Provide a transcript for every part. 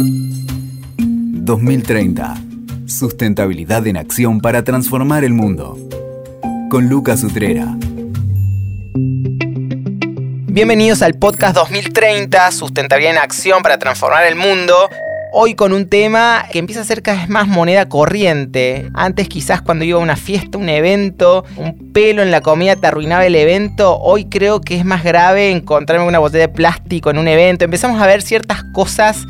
2030. Sustentabilidad en acción para transformar el mundo. Con Lucas Utrera. Bienvenidos al podcast 2030, Sustentabilidad en Acción para Transformar el Mundo. Hoy con un tema que empieza a ser cada vez más moneda corriente. Antes quizás cuando iba a una fiesta, un evento, un pelo en la comida te arruinaba el evento. Hoy creo que es más grave encontrarme una botella de plástico en un evento. Empezamos a ver ciertas cosas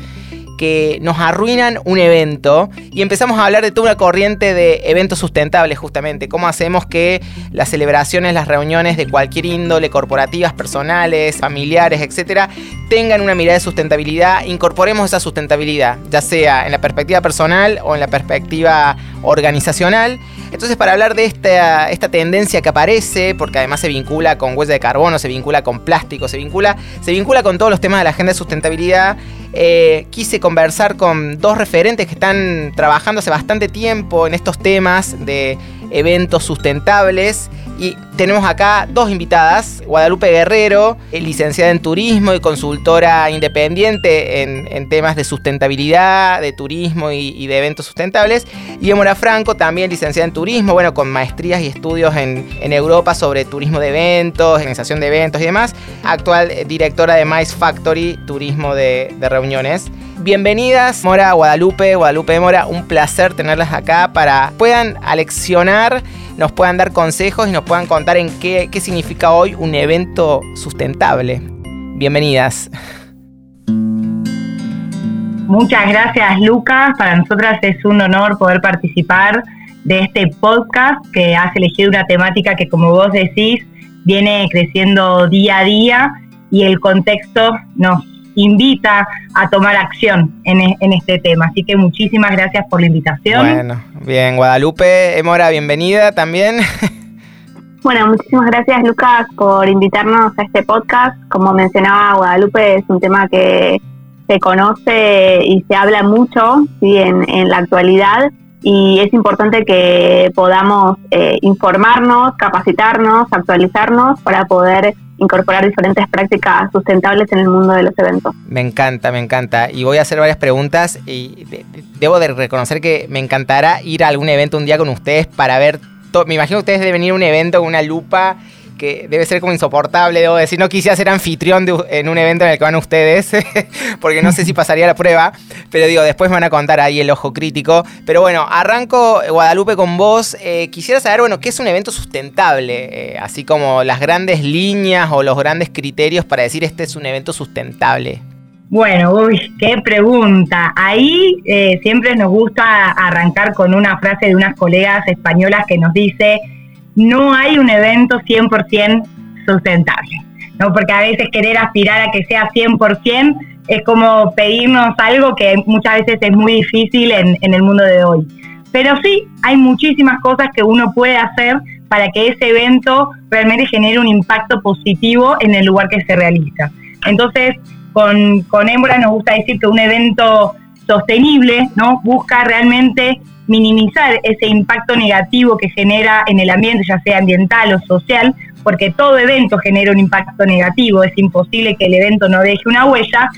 que nos arruinan un evento y empezamos a hablar de toda una corriente de eventos sustentables justamente, cómo hacemos que las celebraciones, las reuniones de cualquier índole, corporativas, personales, familiares, etcétera, tengan una mirada de sustentabilidad, incorporemos esa sustentabilidad, ya sea en la perspectiva personal o en la perspectiva organizacional. Entonces, para hablar de esta, esta tendencia que aparece, porque además se vincula con huella de carbono, se vincula con plástico, se vincula, se vincula con todos los temas de la agenda de sustentabilidad, eh, quise conversar con dos referentes que están trabajando hace bastante tiempo en estos temas de eventos sustentables. Y tenemos acá dos invitadas, Guadalupe Guerrero, licenciada en turismo y consultora independiente en, temas de sustentabilidad, de turismo y, de eventos sustentables. Y Emora Franco, también licenciada en turismo, bueno, con maestrías y estudios en, Europa sobre turismo de eventos, organización de eventos y demás. Actual directora de Mice Factory, turismo de, de reuniones. Bienvenidas, Mora, Guadalupe, Guadalupe Mora, un placer tenerlas acá para puedan aleccionar, nos puedan dar consejos y nos puedan contar en qué, qué significa hoy un evento sustentable. Bienvenidas. Muchas gracias Lucas, para nosotras es un honor poder participar de este podcast que has elegido una temática que como vos decís viene creciendo día a día y el contexto nos invita a tomar acción e, en, este tema. Así que muchísimas gracias por la invitación. Bueno, bien, Guadalupe, Emora, bienvenida también. Bueno, muchísimas gracias Lucas por invitarnos a este podcast. Como mencionaba Guadalupe, es un tema que se conoce y se habla mucho en la actualidad y es importante que podamos eh, informarnos, capacitarnos, actualizarnos para poder incorporar diferentes prácticas sustentables en el mundo de los eventos. Me encanta, me encanta. Y voy a hacer varias preguntas y debo de reconocer que me encantará ir a algún evento un día con ustedes para ver... Me imagino que ustedes deben ir a un evento con una lupa que debe ser como insoportable, debo decir. No quisiera ser anfitrión en un evento en el que van ustedes, porque no sé si pasaría la prueba, pero digo, después me van a contar ahí el ojo crítico. Pero bueno, arranco, Guadalupe, con vos. Eh, quisiera saber, bueno, ¿qué es un evento sustentable? Eh, así como las grandes líneas o los grandes criterios para decir este es un evento sustentable. Bueno, uy, qué pregunta. Ahí eh, siempre nos gusta arrancar con una frase de unas colegas españolas que nos dice, no hay un evento 100% sustentable, ¿no? Porque a veces querer aspirar a que sea 100% es como pedirnos algo que muchas veces es muy difícil en, en el mundo de hoy. Pero sí, hay muchísimas cosas que uno puede hacer para que ese evento realmente genere un impacto positivo en el lugar que se realiza. Entonces, con, con Émbora nos gusta decir que un evento sostenible ¿no? busca realmente minimizar ese impacto negativo que genera en el ambiente, ya sea ambiental o social, porque todo evento genera un impacto negativo, es imposible que el evento no deje una huella,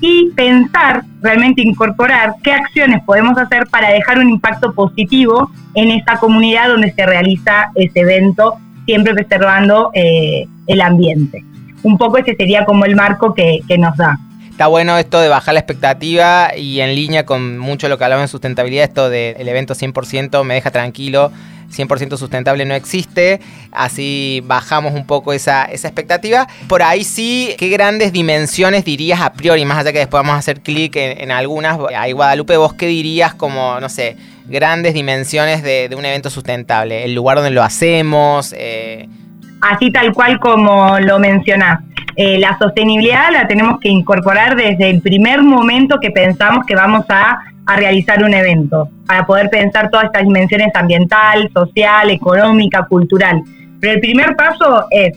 y pensar, realmente incorporar qué acciones podemos hacer para dejar un impacto positivo en esa comunidad donde se realiza ese evento, siempre preservando eh, el ambiente. Un poco ese sería como el marco que, que nos da. Está bueno esto de bajar la expectativa y en línea con mucho lo que hablamos de sustentabilidad, esto del evento 100% me deja tranquilo, 100% sustentable no existe, así bajamos un poco esa, esa expectativa. Por ahí sí, ¿qué grandes dimensiones dirías a priori? Más allá que después vamos a hacer clic en, algunas. Ahí Guadalupe, vos qué dirías como, no sé, grandes dimensiones de, un evento sustentable? El lugar donde lo hacemos. Eh. Así tal cual como lo mencionás. Eh, la sostenibilidad la tenemos que incorporar desde el primer momento que pensamos que vamos a, realizar un evento, para poder pensar todas estas dimensiones ambiental, social, económica, cultural. Pero el primer paso es,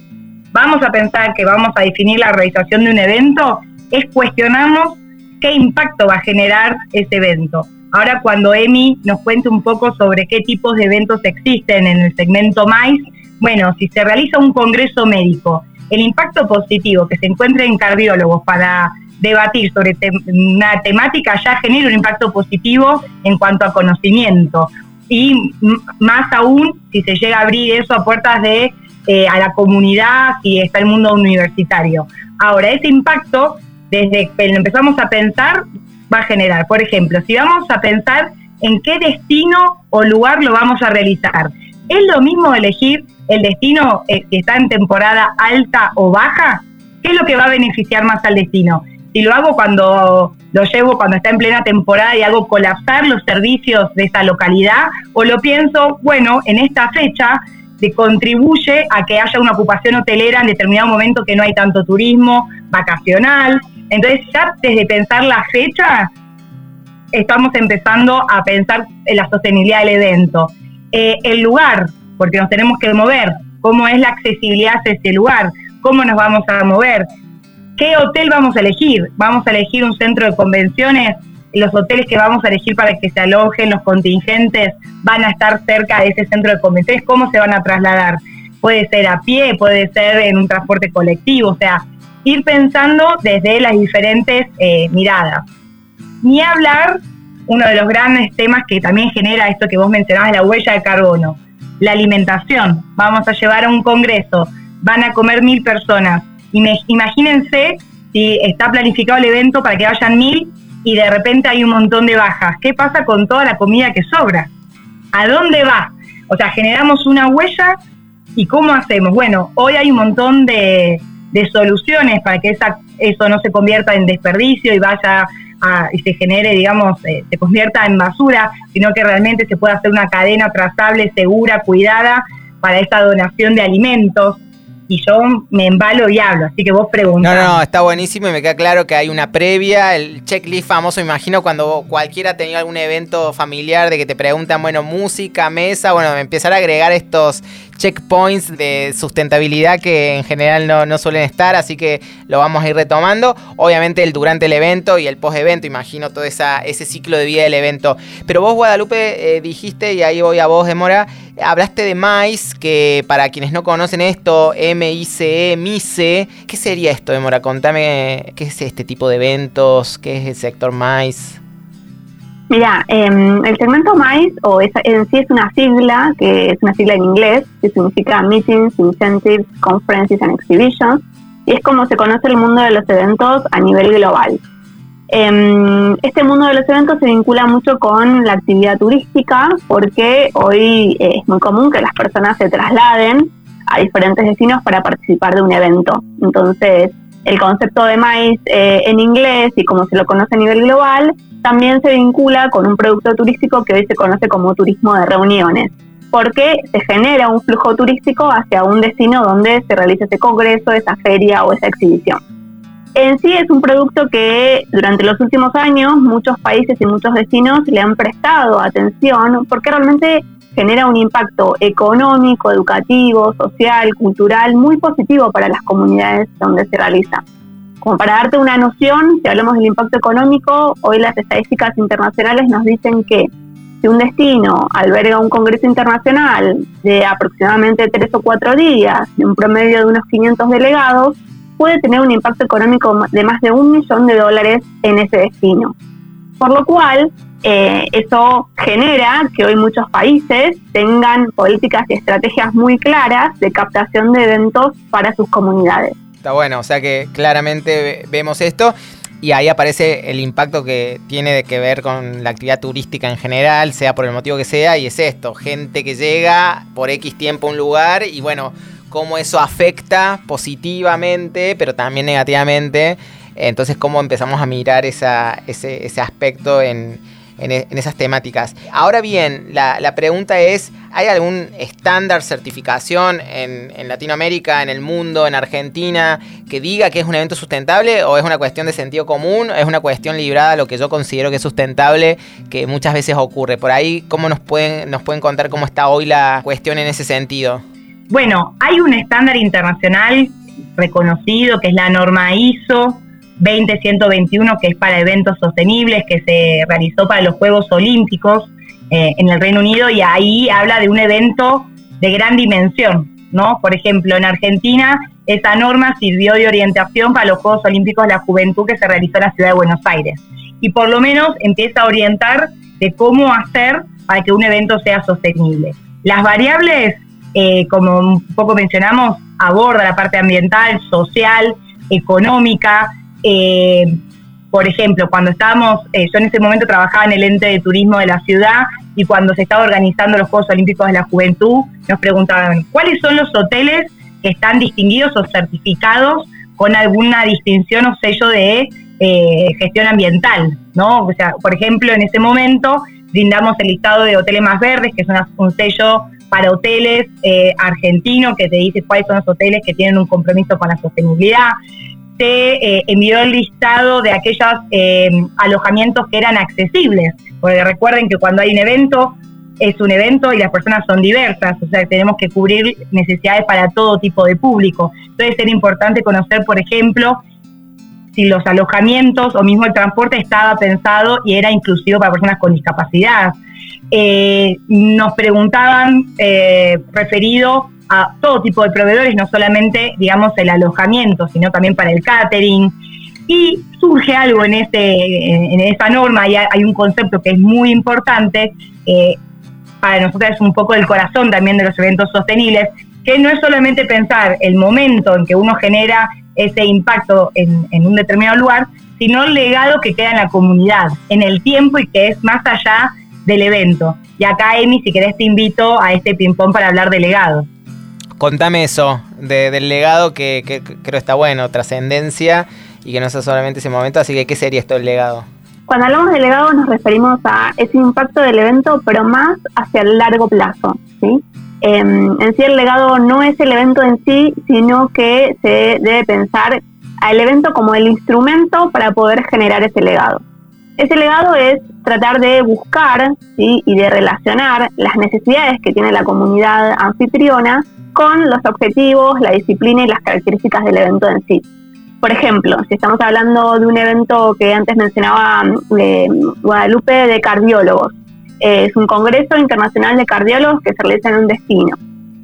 vamos a pensar que vamos a definir la realización de un evento, es cuestionarnos qué impacto va a generar ese evento. Ahora cuando Emi nos cuente un poco sobre qué tipos de eventos existen en el segmento MAIS, bueno, si se realiza un congreso médico el impacto positivo que se encuentra en cardiólogos para debatir sobre una temática ya genera un impacto positivo en cuanto a conocimiento. Y más aún si se llega a abrir eso a puertas de eh, a la comunidad, si está el mundo universitario. Ahora, ese impacto, desde que empezamos a pensar, va a generar. Por ejemplo, si vamos a pensar en qué destino o lugar lo vamos a realizar. ¿Es lo mismo elegir el destino eh, que está en temporada alta o baja? ¿Qué es lo que va a beneficiar más al destino? Si lo hago cuando lo llevo cuando está en plena temporada y hago colapsar los servicios de esa localidad, o lo pienso, bueno, en esta fecha de contribuye a que haya una ocupación hotelera en determinado momento que no hay tanto turismo vacacional. Entonces ya desde pensar la fecha estamos empezando a pensar en la sostenibilidad del evento. Eh, el lugar, porque nos tenemos que mover, cómo es la accesibilidad a ese lugar, cómo nos vamos a mover, qué hotel vamos a elegir, vamos a elegir un centro de convenciones, los hoteles que vamos a elegir para que se alojen los contingentes van a estar cerca de ese centro de convenciones, cómo se van a trasladar. Puede ser a pie, puede ser en un transporte colectivo, o sea, ir pensando desde las diferentes eh, miradas. Ni hablar, uno de los grandes temas que también genera esto que vos mencionabas, la huella de carbono, la alimentación. Vamos a llevar a un congreso, van a comer mil personas. Imagínense si está planificado el evento para que vayan mil y de repente hay un montón de bajas. ¿Qué pasa con toda la comida que sobra? ¿A dónde va? O sea, generamos una huella y ¿cómo hacemos? Bueno, hoy hay un montón de, soluciones para que esa, eso no se convierta en desperdicio y vaya y se genere, digamos, eh, se convierta en basura, sino que realmente se pueda hacer una cadena trazable, segura, cuidada para esta donación de alimentos y yo me embalo y hablo, así que vos preguntás. No, no, está buenísimo y me queda claro que hay una previa, el checklist famoso, imagino cuando cualquiera ha tenido algún evento familiar de que te preguntan, bueno, música, mesa, bueno, empezar a agregar estos checkpoints de sustentabilidad que en general no, suelen estar, así que lo vamos a ir retomando. Obviamente el durante el evento y el post evento, imagino todo esa, ese ciclo de vida del evento. Pero vos, Guadalupe, eh, dijiste, y ahí voy a vos, Demora, hablaste de MICE, que para quienes no conocen esto, M-I-C-E, MICE, ¿qué sería esto, Demora? Contame, ¿qué es este tipo de eventos? ¿Qué es el sector MICE? Mira, em, el segmento MICE o en sí es una sigla, que es una sigla en inglés, que significa Meetings, Incentives, Conferences and Exhibitions, y es como se conoce el mundo de los eventos a nivel global. Em, este mundo de los eventos se vincula mucho con la actividad turística porque hoy eh, es muy común que las personas se trasladen a diferentes destinos para participar de un evento. Entonces, el concepto de MICE eh, en inglés y como se lo conoce a nivel global también se vincula con un producto turístico que hoy se conoce como turismo de reuniones, porque se genera un flujo turístico hacia un destino donde se realiza ese congreso, esa feria o esa exhibición. En sí es un producto que durante los últimos años muchos países y muchos destinos le han prestado atención porque realmente genera un impacto económico, educativo, social, cultural muy positivo para las comunidades donde se realiza. Como para darte una noción, si hablamos del impacto económico, hoy las estadísticas internacionales nos dicen que si un destino alberga un congreso internacional de aproximadamente tres o cuatro días, de un promedio de unos 500 delegados, puede tener un impacto económico de más de un millón de dólares en ese destino. Por lo cual, eh, eso genera que hoy muchos países tengan políticas y estrategias muy claras de captación de eventos para sus comunidades. Está bueno, o sea que claramente vemos esto y ahí aparece el impacto que tiene de que ver con la actividad turística en general, sea por el motivo que sea, y es esto, gente que llega por X tiempo a un lugar y bueno, cómo eso afecta positivamente, pero también negativamente. Entonces, cómo empezamos a mirar ese aspecto en, e, en, esas temáticas. Ahora bien, la, pregunta es, ¿hay algún estándar certificación en, en, Latinoamérica, en el mundo, en Argentina, que diga que es un evento sustentable o es una cuestión de sentido común, es una cuestión librada a lo que yo considero que es sustentable, que muchas veces ocurre? Por ahí, ¿cómo nos pueden, nos pueden contar cómo está hoy la cuestión en ese sentido? Bueno, hay un estándar internacional reconocido que es la norma ISO 20121, que es para eventos sostenibles, que se realizó para los Juegos Olímpicos eh, en el Reino Unido, y ahí habla de un evento de gran dimensión, ¿no? Por ejemplo, en Argentina esa norma sirvió de orientación para los Juegos Olímpicos de la Juventud que se realizó en la ciudad de Buenos Aires. Y por lo menos empieza a orientar de cómo hacer para que un evento sea sostenible. Las variables, eh, como un poco mencionamos, aborda la parte ambiental, social, económica. Eh, por ejemplo, cuando estábamos, eh, yo en ese momento trabajaba en el ente de turismo de la ciudad y cuando se estaba organizando los Juegos Olímpicos de la Juventud, nos preguntaban cuáles son los hoteles que están distinguidos o certificados con alguna distinción o sello de eh, gestión ambiental, ¿no? O sea, por ejemplo, en ese momento brindamos el listado de hoteles más verdes, que es un sello para hoteles eh, argentinos que te dice cuáles son los hoteles que tienen un compromiso con la sostenibilidad. Se eh, envió el listado de aquellos eh, alojamientos que eran accesibles, porque recuerden que cuando hay un evento, es un evento y las personas son diversas, o sea, tenemos que cubrir necesidades para todo tipo de público. Entonces era importante conocer, por ejemplo, si los alojamientos o mismo el transporte estaba pensado y era inclusivo para personas con discapacidad. Eh, nos preguntaban eh, referido a todo tipo de proveedores, no solamente, digamos, el alojamiento, sino también para el catering. Y surge algo en, ese, en esa norma, y hay un concepto que es muy importante, eh, para nosotros es un poco el corazón también de los eventos sostenibles, que no es solamente pensar el momento en que uno genera ese impacto en, en un determinado lugar, sino el legado que queda en la comunidad, en el tiempo y que es más allá del evento. Y acá, Emi, si querés te invito a este ping-pong para hablar de legado. Contame eso, del legado que, creo está bueno, trascendencia y que no sea solamente ese momento, así que ¿qué sería esto el legado? Cuando hablamos de legado nos referimos a ese impacto del evento, pero más hacia el largo plazo. ¿sí? Em, en sí el legado no es el evento en sí, sino que se debe pensar al evento como el instrumento para poder generar ese legado. Ese legado es tratar de buscar y de relacionar las necesidades que tiene la comunidad anfitriona con los objetivos, la disciplina y las características del evento en sí. Por ejemplo, si estamos hablando de un evento que antes mencionaba eh, Guadalupe de cardiólogos, eh, es un congreso internacional de cardiólogos que se realiza en un destino.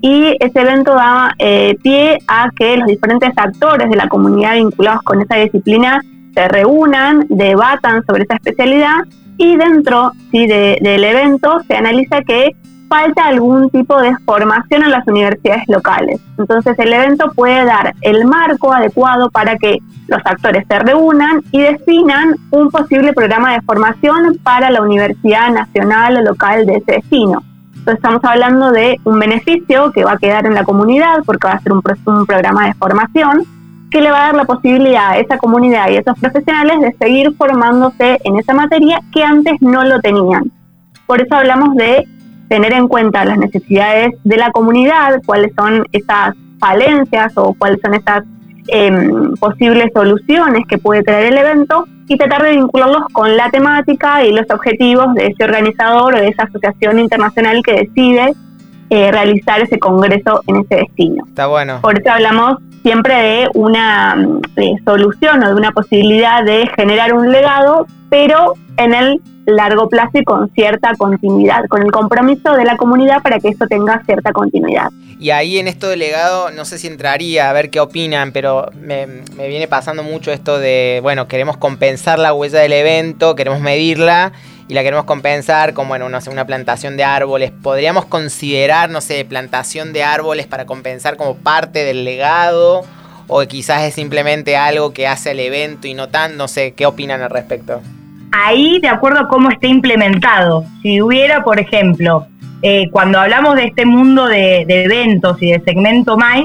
Y ese evento da eh, pie a que los diferentes actores de la comunidad vinculados con esa disciplina se reúnan, debatan sobre esa especialidad y dentro sí, del evento se analiza que falta algún tipo de formación en las universidades locales. Entonces el evento puede dar el marco adecuado para que los actores se reúnan y definan un posible programa de formación para la universidad nacional o local de ese destino. Entonces estamos hablando de un beneficio que va a quedar en la comunidad porque va a ser un, un programa de formación que le va a dar la posibilidad a esa comunidad y a esos profesionales de seguir formándose en esa materia que antes no lo tenían. Por eso hablamos de tener en cuenta las necesidades de la comunidad, cuáles son esas falencias o cuáles son esas em, posibles soluciones que puede traer el evento y tratar de vincularlos con la temática y los objetivos de ese organizador o de esa asociación internacional que decide eh, realizar ese congreso en ese destino. Está bueno. Por eso hablamos siempre de una solución o de una posibilidad de generar un legado, pero en el largo plazo y con cierta continuidad, con el compromiso de la comunidad para que eso tenga cierta continuidad. Y ahí en esto del legado, no sé si entraría a ver qué opinan, pero me, me viene pasando mucho esto de, bueno, queremos compensar la huella del evento, queremos medirla y la queremos compensar con bueno, no una plantación de árboles. ¿Podríamos considerar, no sé, plantación de árboles para compensar como parte del legado? ¿O quizás es simplemente algo que hace el evento y no tan? No sé, ¿qué opinan al respecto? Ahí, de acuerdo a cómo esté implementado. Si hubiera, por ejemplo, eh, cuando hablamos de este mundo de, de eventos y de segmento más,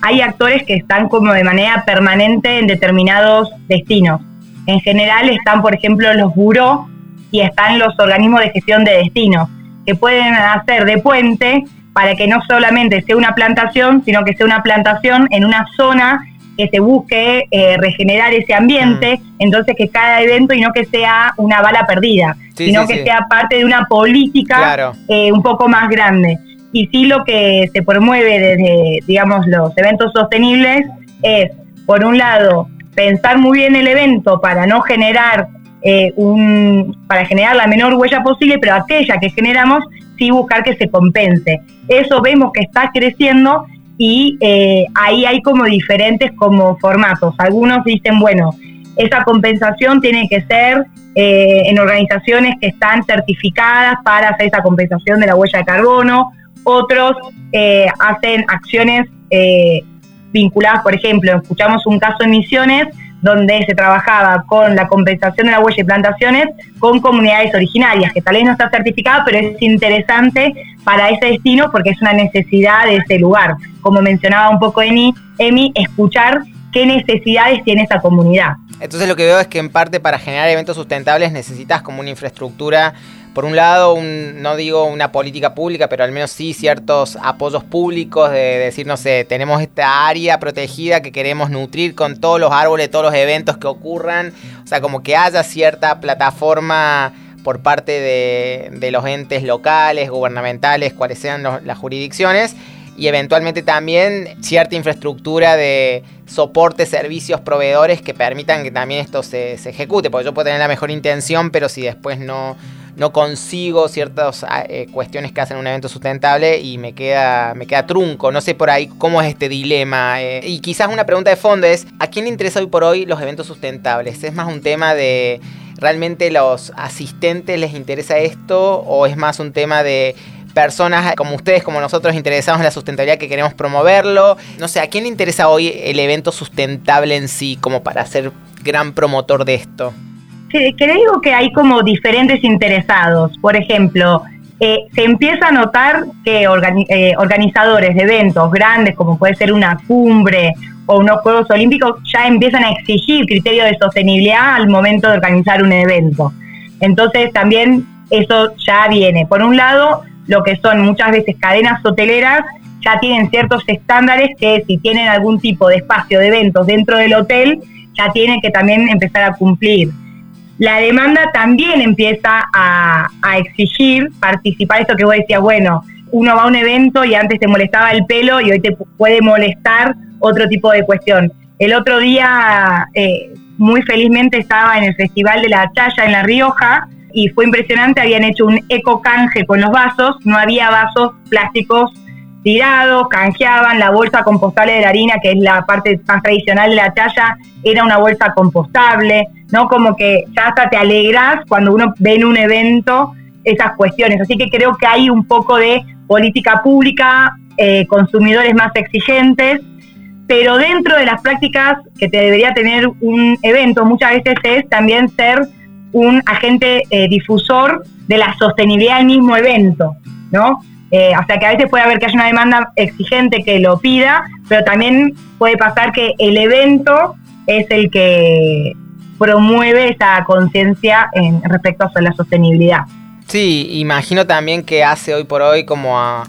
hay actores que están como de manera permanente en determinados destinos. En general están, por ejemplo, los buró y están los organismos de gestión de destinos, que pueden hacer de puente para que no solamente sea una plantación, sino que sea una plantación en una zona que se busque eh, regenerar ese ambiente, mm. entonces que cada evento y no que sea una bala perdida, sino que sea parte de una política eh, un poco más grande. Y sí lo que se promueve desde, digamos, los eventos sostenibles es, por un lado, pensar muy bien el evento para no generar eh, un, para generar la menor huella posible, pero aquella que generamos sí buscar que se compense. Eso vemos que está creciendo y eh, ahí hay como diferentes como formatos. Algunos dicen, bueno, esa compensación tiene que ser eh, en organizaciones que están certificadas para hacer esa compensación de la huella de carbono. Otros eh, hacen acciones vinculadas, por ejemplo, escuchamos un caso de Misiones donde se trabajaba con la compensación de la huella y plantaciones con comunidades originarias, que tal vez no está certificado, pero es interesante para ese destino porque es una necesidad de ese lugar. Como mencionaba un poco Emi, Emi escuchar qué necesidades tiene esa comunidad. Entonces lo que veo es que en parte para generar eventos sustentables necesitas como una infraestructura por un lado, no digo una política pública, pero al menos sí ciertos apoyos públicos de, decir, no sé, tenemos esta área protegida que queremos nutrir con todos los árboles, todos los eventos que ocurran, o sea, como que haya cierta plataforma por parte de, los entes locales, gubernamentales, cuáles sean las jurisdicciones, y eventualmente también cierta infraestructura de soporte, servicios, proveedores que permitan que también esto se, se ejecute, porque yo puedo tener la mejor intención, pero si después no no consigo ciertas ah, eh, cuestiones que hacen un evento sustentable y me queda, me queda trunco. No sé por ahí cómo es este dilema. Eh. y quizás una pregunta de fondo es, ¿a quién le interesa hoy por hoy los eventos sustentables? ¿Es más un tema de realmente los asistentes les interesa esto o es más un tema de personas como ustedes, como nosotros, interesados en la sustentabilidad que queremos promoverlo. No sé, ¿a quién le interesa hoy el evento sustentable en sí como para ser gran promotor de esto? Que, que digo que hay como diferentes interesados. Por ejemplo, eh, se empieza a notar que eh, organizadores de eventos grandes, como puede ser una cumbre o unos Juegos Olímpicos, ya empiezan a exigir criterios de sostenibilidad al momento de organizar un evento. Entonces también eso ya viene. Por un lado, lo que son muchas veces cadenas hoteleras ya tienen ciertos estándares que si tienen algún tipo de espacio de eventos dentro del hotel, ya tienen que también empezar a cumplir la demanda también empieza a, exigir participar. Esto que vos decías, bueno, uno va a un evento y antes te molestaba el pelo y hoy te puede molestar otro tipo de cuestión. El otro día, eh, muy felizmente, estaba en el Festival de la Chaya en La Rioja y fue impresionante, habían hecho un eco canje con los vasos, no había vasos plásticos tirados, canjeaban, la bolsa compostable de la harina, que es la parte más tradicional de la chaya, era una bolsa compostable, ¿no? Como que ya hasta te alegras cuando uno ve en un evento esas cuestiones. Así que creo que hay un poco de política pública, eh, consumidores más exigentes, pero dentro de las prácticas que te debería tener un evento muchas veces es también ser un agente eh, difusor de la sostenibilidad del mismo evento, ¿no? Eh, o sea que a veces puede haber que haya una demanda exigente que lo pida, pero también puede pasar que el evento es el que promueve esa conciencia en respecto a la sostenibilidad. Sí, imagino también que hace hoy por hoy como a,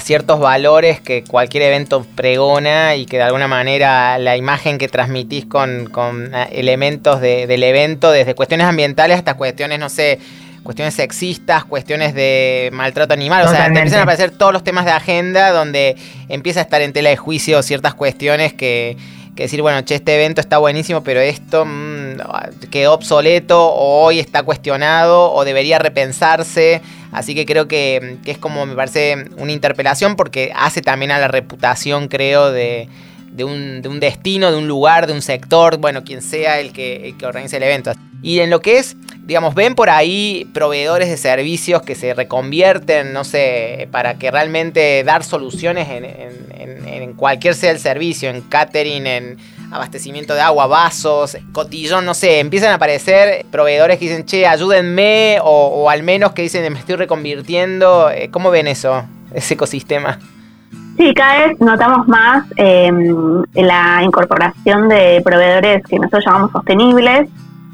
ciertos valores que cualquier evento pregona y que de alguna manera la imagen que transmitís con, eh, elementos del evento, desde cuestiones ambientales hasta cuestiones, no sé, cuestiones sexistas, cuestiones de maltrato animal. O sea, te empiezan a aparecer todos los temas de agenda donde empieza a estar en tela de juicio ciertas cuestiones que, que decir, bueno, che, este evento está buenísimo, pero esto mm, quedó obsoleto o hoy está cuestionado o debería repensarse. Así que creo que, que, es como, me parece, una interpelación porque hace también a la reputación, creo, de, de, un, de un destino, de un lugar, de un sector, bueno, quien sea el que, que organice el evento. Y en lo que es digamos, ven por ahí proveedores de servicios que se reconvierten, no sé, para que realmente dar soluciones en, cualquier sea el servicio, en catering, en abastecimiento de agua, vasos, cotillón, no sé, empiezan a aparecer proveedores que dicen, che, ayúdenme, o, al menos que dicen, me estoy reconvirtiendo. Eh, ¿Cómo ven eso, ese ecosistema? Sí, cada vez notamos más em, la incorporación de proveedores que nosotros llamamos sostenibles,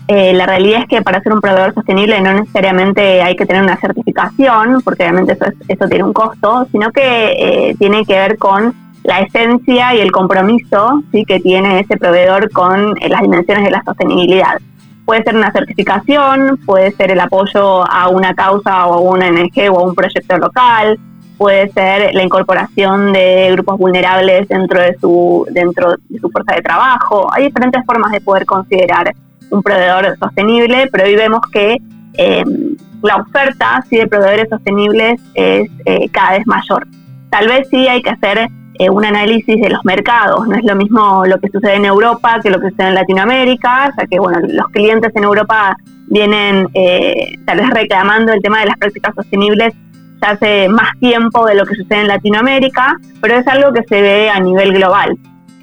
eh, la realidad es que para ser un proveedor sostenible no necesariamente hay que tener una certificación, porque obviamente eso, eso tiene un costo, sino que eh, tiene que ver con la esencia y el compromiso ¿sí? que tiene ese proveedor con eh, las dimensiones de la sostenibilidad. Puede ser una certificación, puede ser el apoyo a una causa o a una ONG o a un proyecto local, puede ser la incorporación de grupos vulnerables dentro de su, dentro de su fuerza de trabajo. Hay diferentes formas de poder considerar un proveedor sostenible, pero hoy vemos que em, la oferta de proveedores sostenibles es eh, cada vez mayor. Tal vez sí hay que hacer eh, un análisis de los mercados. No es lo mismo lo que sucede en Europa que lo que sucede en Latinoamérica, ya que bueno, los clientes en Europa vienen eh, tal vez reclamando el tema de las prácticas sostenibles ya hace más tiempo de lo que sucede en Latinoamérica, pero es algo que se ve a nivel global.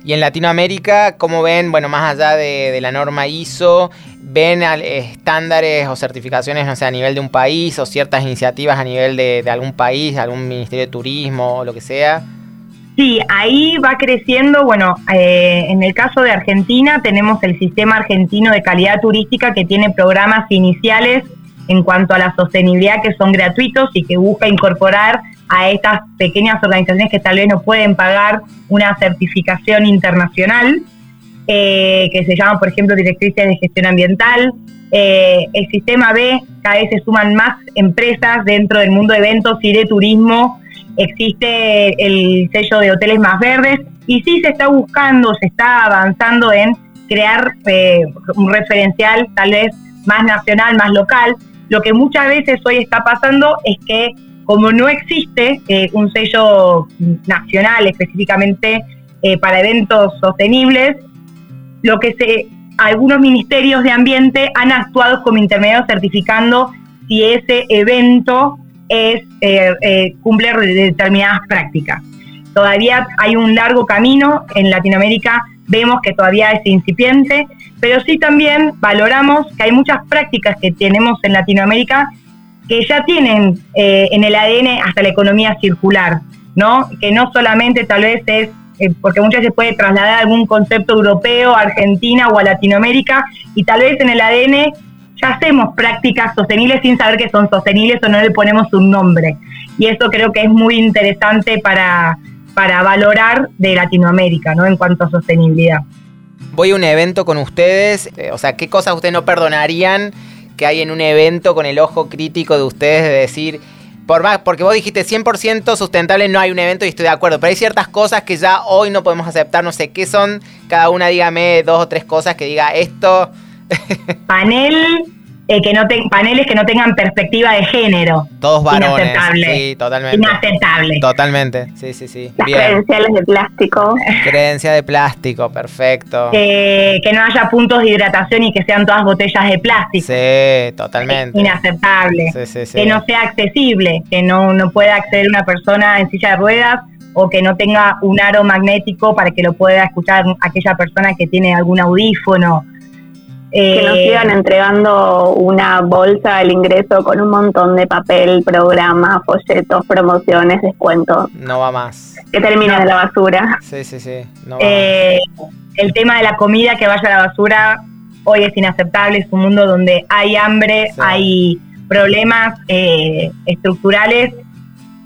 Y en Latinoamérica, ¿cómo ven, bueno, más allá de, la norma ISO, ven estándares o certificaciones, no sé, a nivel de un país o ciertas iniciativas a nivel de, algún país, algún ministerio de turismo o lo que sea? Sí, ahí va creciendo, bueno, eh, en el caso de Argentina tenemos el Sistema Argentino de Calidad Turística que tiene programas iniciales en cuanto a la sostenibilidad que son gratuitos y que busca incorporar a estas pequeñas organizaciones que tal vez no pueden pagar una certificación internacional, eh, que se llama, por ejemplo, Directrices de Gestión Ambiental. Eh, el sistema B, cada vez se suman más empresas dentro del mundo de eventos y de turismo. Existe el sello de hoteles más verdes y sí se está buscando, se está avanzando en crear eh, un referencial tal vez más nacional, más local. Lo que muchas veces hoy está pasando es que como no existe eh, un sello nacional específicamente eh, para eventos sostenibles, lo que se algunos ministerios de ambiente han actuado como intermediarios certificando si ese evento es eh, cumple determinadas prácticas. Todavía hay un largo camino en Latinoamérica, vemos que todavía es incipiente, pero sí también valoramos que hay muchas prácticas que tenemos en Latinoamérica que ya tienen eh, en el ADN hasta la economía circular, ¿no? Que no solamente tal vez es, eh, porque muchas veces puede trasladar algún concepto europeo a Argentina o a Latinoamérica, y tal vez en el ADN ya hacemos prácticas sostenibles sin saber que son sostenibles o no le ponemos un nombre. Y eso creo que es muy interesante para, para valorar de Latinoamérica, ¿no? En cuanto a sostenibilidad. Voy a un evento con ustedes, eh, o sea, ¿qué cosas ustedes no perdonarían? que hay en un evento con el ojo crítico de ustedes de decir, por más, porque vos dijiste 100% sustentable no hay un evento y estoy de acuerdo, pero hay ciertas cosas que ya hoy no podemos aceptar, no sé qué son, cada una dígame dos o tres cosas que diga esto. Panel eh, que no paneles que no tengan perspectiva de género. Todos varones. Inaceptable. Sí, totalmente. Inaceptable. Totalmente. Sí, sí, sí. Las credenciales de plástico. Credencia de plástico, perfecto. que no haya puntos de hidratación y que sean todas botellas de plástico. Sí, totalmente. Inaceptable. Sí, sí, sí. Que no sea accesible, que no, no pueda acceder una persona en silla de ruedas o que no tenga un aro magnético para que lo pueda escuchar aquella persona que tiene algún audífono que nos sigan eh, entregando una bolsa al ingreso con un montón de papel, programas, folletos, promociones, descuentos. No va más. Que termine de la basura. Sí, sí, sí. Eh, el tema de la comida que vaya a la basura hoy es inaceptable. Es un mundo donde hay hambre, hay problemas eh, estructurales,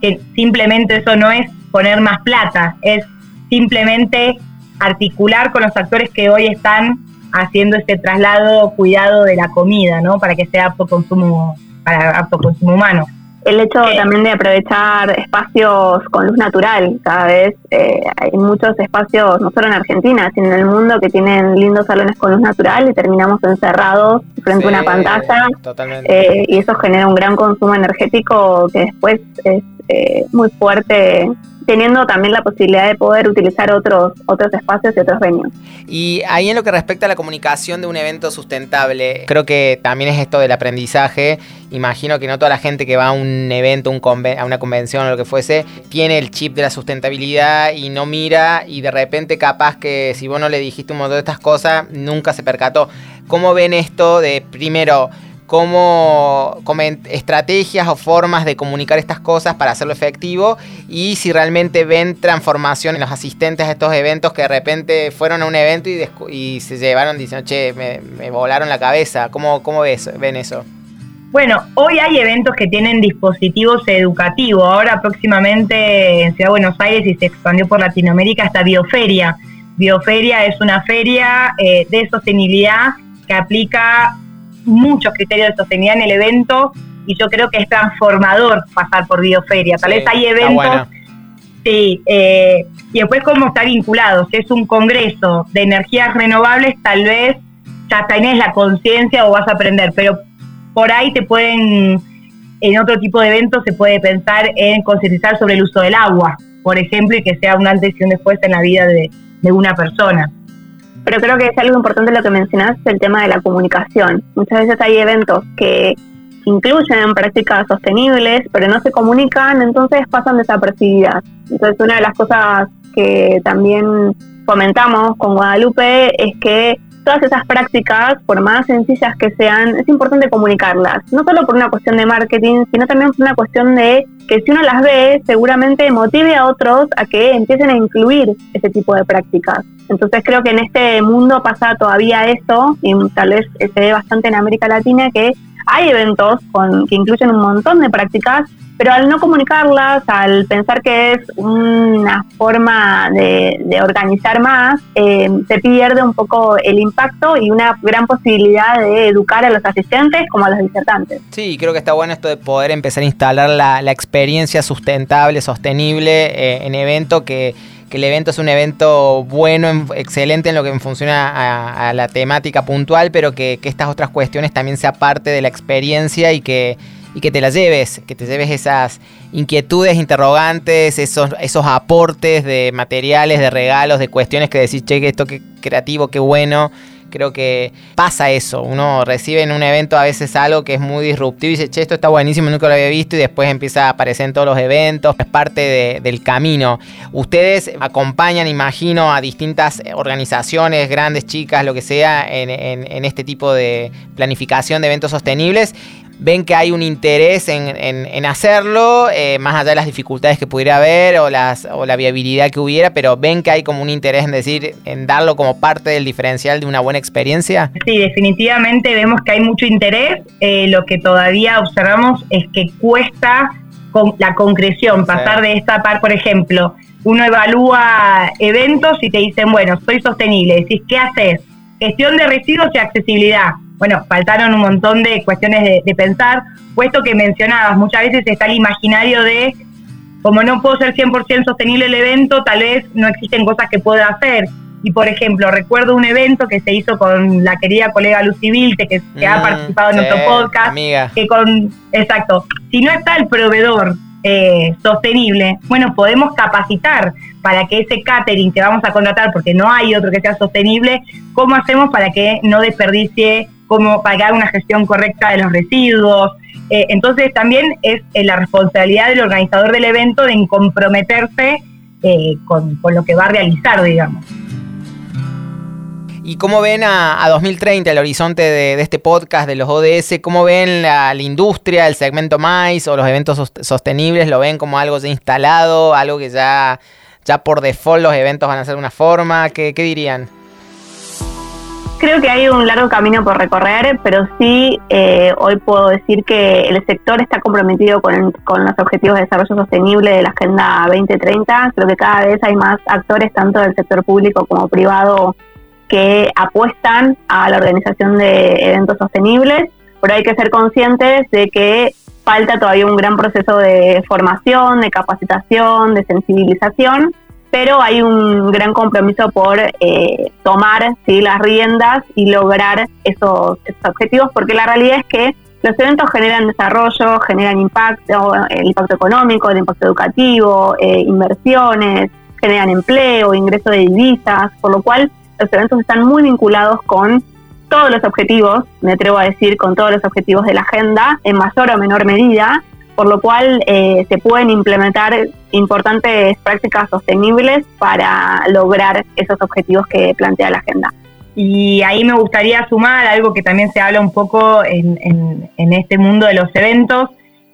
que simplemente eso no es poner más plata, es simplemente articular con los actores que hoy están haciendo este traslado, cuidado de la comida, ¿no? Para que sea apto consumo, para apto consumo humano. El hecho también de aprovechar espacios con luz natural, cada vez eh, hay muchos espacios, no solo en Argentina, sino en el mundo, que tienen lindos salones con luz natural y terminamos encerrados frente a una pantalla. Eh, y eso genera un gran consumo energético que después es eh, muy fuerte teniendo también la posibilidad de poder utilizar otros, otros espacios y otros venues. Y ahí en lo que respecta a la comunicación de un evento sustentable, creo que también es esto del aprendizaje. Imagino que no toda la gente que va a un evento, a una convención o lo que fuese, tiene el chip de la sustentabilidad y no mira y de repente capaz que si vos no le dijiste un montón de estas cosas, nunca se percató. ¿Cómo ven esto de primero como, estrategias o formas de comunicar estas cosas para hacerlo efectivo y si realmente ven transformación en los asistentes a estos eventos que de repente fueron a un evento y, se llevaron diciendo, che, me, volaron la cabeza. ¿Cómo, cómo ves, ven eso? Bueno, hoy hay eventos que tienen dispositivos educativos. Ahora próximamente en Ciudad de Buenos Aires y se expandió por Latinoamérica esta Bioferia. Bioferia es una feria eh, de sostenibilidad que aplica muchos criterios de sostenibilidad en el evento y yo creo que es transformador pasar por Bioferia. Tal vez hay eventos... Sí, eh, y después cómo está vinculado. Si es un congreso de energías renovables, tal vez ya tenés la conciencia o vas a aprender, pero por ahí te pueden, en otro tipo de eventos se puede pensar en concientizar sobre el uso del agua, por ejemplo, y que sea un antes y un después en la vida de, de una persona. Pero creo que es algo importante lo que mencionas, el tema de la comunicación. Muchas veces hay eventos que incluyen prácticas sostenibles, pero no se comunican, entonces pasan desapercibidas. Entonces, una de las cosas que también comentamos con Guadalupe es que todas esas prácticas, por más sencillas que sean, es importante comunicarlas. No solo por una cuestión de marketing, sino también por una cuestión de que si uno las ve, seguramente motive a otros a que empiecen a incluir ese tipo de prácticas. Entonces creo que en este mundo pasa todavía eso, y tal vez se ve bastante en América Latina, que hay eventos con, que incluyen un montón de prácticas, pero al no comunicarlas, al pensar que es una forma de, organizar más, eh, se pierde un poco el impacto y una gran posibilidad de educar a los asistentes como a los disertantes. Sí, creo que está bueno esto de poder empezar a instalar la, experiencia sustentable, sostenible eh, en evento que que el evento es un evento bueno, excelente en lo que funciona a, la temática puntual, pero que, estas otras cuestiones también sea parte de la experiencia y que, y que te la lleves, que te lleves esas inquietudes, interrogantes, esos, esos aportes de materiales, de regalos, de cuestiones que decís, che, esto qué creativo, qué bueno. Creo que pasa eso. Uno recibe en un evento a veces algo que es muy disruptivo y dice, che, esto está buenísimo, nunca lo había visto y después empieza a aparecer en todos los eventos. Es parte del camino. Ustedes acompañan, imagino, a distintas organizaciones, grandes, chicas, lo que sea, en este tipo de planificación de eventos sostenibles ven que hay un interés en, hacerlo, eh, más allá de las dificultades que pudiera haber o, las, o la viabilidad que hubiera, pero ven que hay como un interés en decir, en darlo como parte del diferencial de una buena experiencia. Sí, definitivamente vemos que hay mucho interés. Eh, lo que todavía observamos es que cuesta con la concreción, pasar de esta par, por ejemplo, uno evalúa eventos y te dicen, bueno, soy sostenible, decís, ¿qué haces? Gestión de residuos y accesibilidad bueno, faltaron un montón de cuestiones de, pensar, puesto que mencionabas, muchas veces está el imaginario de, como no puedo ser 100% sostenible el evento, tal vez no existen cosas que pueda hacer. Y por ejemplo, recuerdo un evento que se hizo con la querida colega Lucy Vilte, que, ha mm, participado en nuestro podcast, que con, exacto, si no está el proveedor eh, sostenible, bueno, podemos capacitar para que ese catering que vamos a contratar, porque no hay otro que sea sostenible, ¿cómo hacemos para que no desperdicie cómo pagar una gestión correcta de los residuos. Eh, entonces también es eh, la responsabilidad del organizador del evento de comprometerse eh, con, lo que va a realizar, digamos. ¿Y cómo ven a, 2030 el horizonte de, este podcast de los ODS? ¿Cómo ven la, industria, el segmento más o los eventos sostenibles? ¿Lo ven como algo ya instalado, algo que ya, ya por default los eventos van a ser una forma? ¿Qué, qué dirían? Creo que hay un largo camino por recorrer, pero sí eh, hoy puedo decir que el sector está comprometido con, los objetivos de desarrollo sostenible de la Agenda 2030. Creo que cada vez hay más actores, tanto del sector público como privado, que apuestan a la organización de eventos sostenibles, pero hay que ser conscientes de que falta todavía un gran proceso de formación, de capacitación, de sensibilización pero hay un gran compromiso por eh, tomar ¿sí? las riendas y lograr esos, objetivos, porque la realidad es que los eventos generan desarrollo, generan impacto, el impacto económico, el impacto educativo, eh, inversiones, generan empleo, ingreso de divisas, por lo cual los eventos están muy vinculados con todos los objetivos, me atrevo a decir, con todos los objetivos de la agenda, en mayor o menor medida, por lo cual eh, se pueden implementar importantes prácticas sostenibles para lograr esos objetivos que plantea la agenda. Y ahí me gustaría sumar algo que también se habla un poco en, este mundo de los eventos,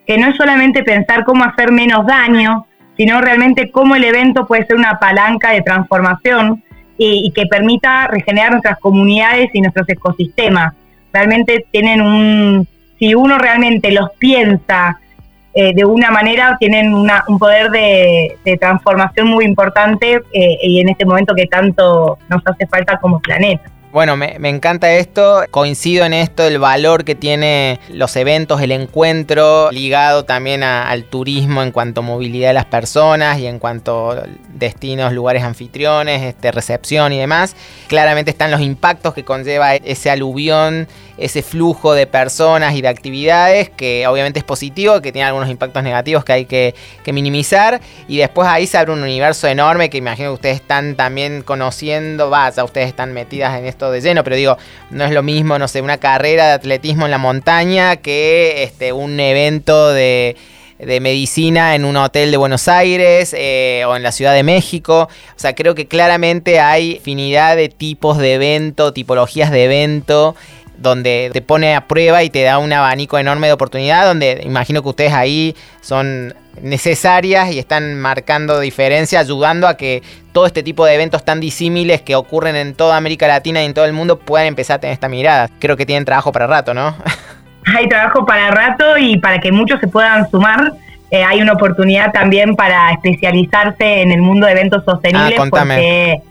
que no es solamente pensar cómo hacer menos daño, sino realmente cómo el evento puede ser una palanca de transformación y que permita regenerar nuestras comunidades y nuestros ecosistemas. Realmente tienen un, si uno realmente los piensa eh, de una manera tienen un poder de, transformación muy importante eh, y en este momento que tanto nos hace falta como planeta. Bueno, me, encanta esto, coincido en esto, el valor que tiene los eventos, el encuentro, ligado también al turismo en cuanto a movilidad de las personas y en cuanto a destinos, lugares anfitriones, este, recepción y demás. Claramente están los impactos que conlleva ese aluvión, ese flujo de personas y de actividades, que obviamente es positivo, que tiene algunos impactos negativos que hay que, que minimizar. Y después ahí se abre un universo enorme que imagino que ustedes están también conociendo, vaya, ustedes están metidas en esto de lleno, pero digo, no es lo mismo, no sé, una carrera de atletismo en la montaña que este, un evento de, medicina en un hotel de Buenos Aires eh, o en la Ciudad de México. O sea, creo que claramente hay infinidad de tipos de evento, tipologías de evento donde te pone a prueba y te da un abanico enorme de oportunidad, donde imagino que ustedes ahí son necesarias y están marcando diferencia, ayudando a que todo este tipo de eventos tan disímiles que ocurren en toda América Latina y en todo el mundo puedan empezar a tener esta mirada. Creo que tienen trabajo para rato, ¿no? Hay trabajo para rato y para que muchos se puedan sumar. Eh, hay una oportunidad también para especializarse en el mundo de eventos sostenibles ah, porque,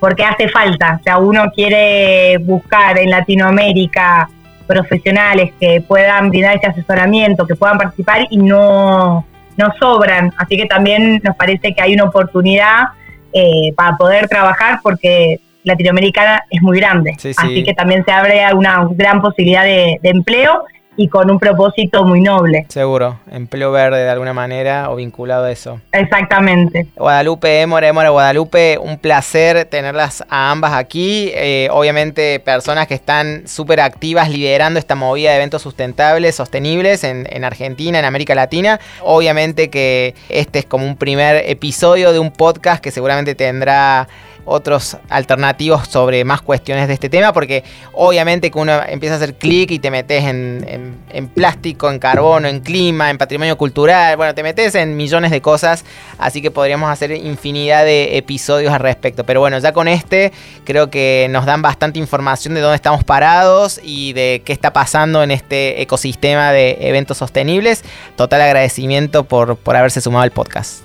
porque hace falta. O sea, uno quiere buscar en Latinoamérica profesionales que puedan brindar ese asesoramiento, que puedan participar y no, no sobran. Así que también nos parece que hay una oportunidad eh, para poder trabajar porque Latinoamericana es muy grande. Así que también se abre una gran posibilidad de, de empleo y con un propósito muy noble. Seguro, empleo verde de alguna manera o vinculado a eso. Exactamente. Guadalupe, Émora, Émora, Guadalupe, un placer tenerlas a ambas aquí. Eh, obviamente personas que están súper activas liderando esta movida de eventos sustentables, sostenibles en, en Argentina, en América Latina. Obviamente que este es como un primer episodio de un podcast que seguramente tendrá otros alternativos sobre más cuestiones de este tema, porque obviamente que uno empieza a hacer clic y te metes en, plástico, en carbono, en clima, en patrimonio cultural, bueno, te metes en millones de cosas, así que podríamos hacer infinidad de episodios al respecto. Pero bueno, ya con este creo que nos dan bastante información de dónde estamos parados y de qué está pasando en este ecosistema de eventos sostenibles. Total agradecimiento por, por haberse sumado al podcast.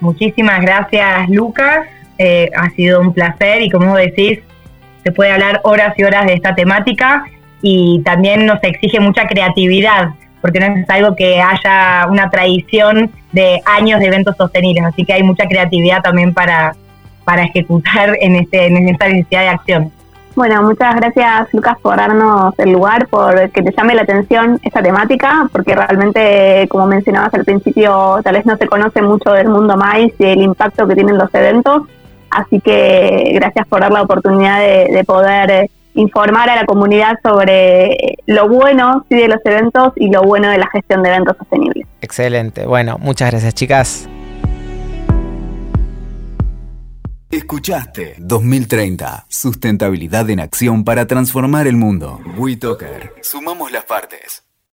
Muchísimas gracias, Lucas. Eh, ha sido un placer y como decís, se puede hablar horas y horas de esta temática y también nos exige mucha creatividad, porque no es algo que haya una tradición de años de eventos sostenibles, así que hay mucha creatividad también para, para ejecutar en, este, en esta necesidad de acción. Bueno, muchas gracias Lucas por darnos el lugar, por que te llame la atención esta temática, porque realmente, como mencionabas al principio, tal vez no se conoce mucho del mundo maíz y el impacto que tienen los eventos, Así que gracias por dar la oportunidad de, poder eh, informar a la comunidad sobre lo bueno de los eventos y lo bueno de la gestión de eventos sostenibles. Excelente. Bueno, muchas gracias chicas. Escuchaste 2030, sustentabilidad en acción para transformar el mundo. WeToker, sumamos las partes.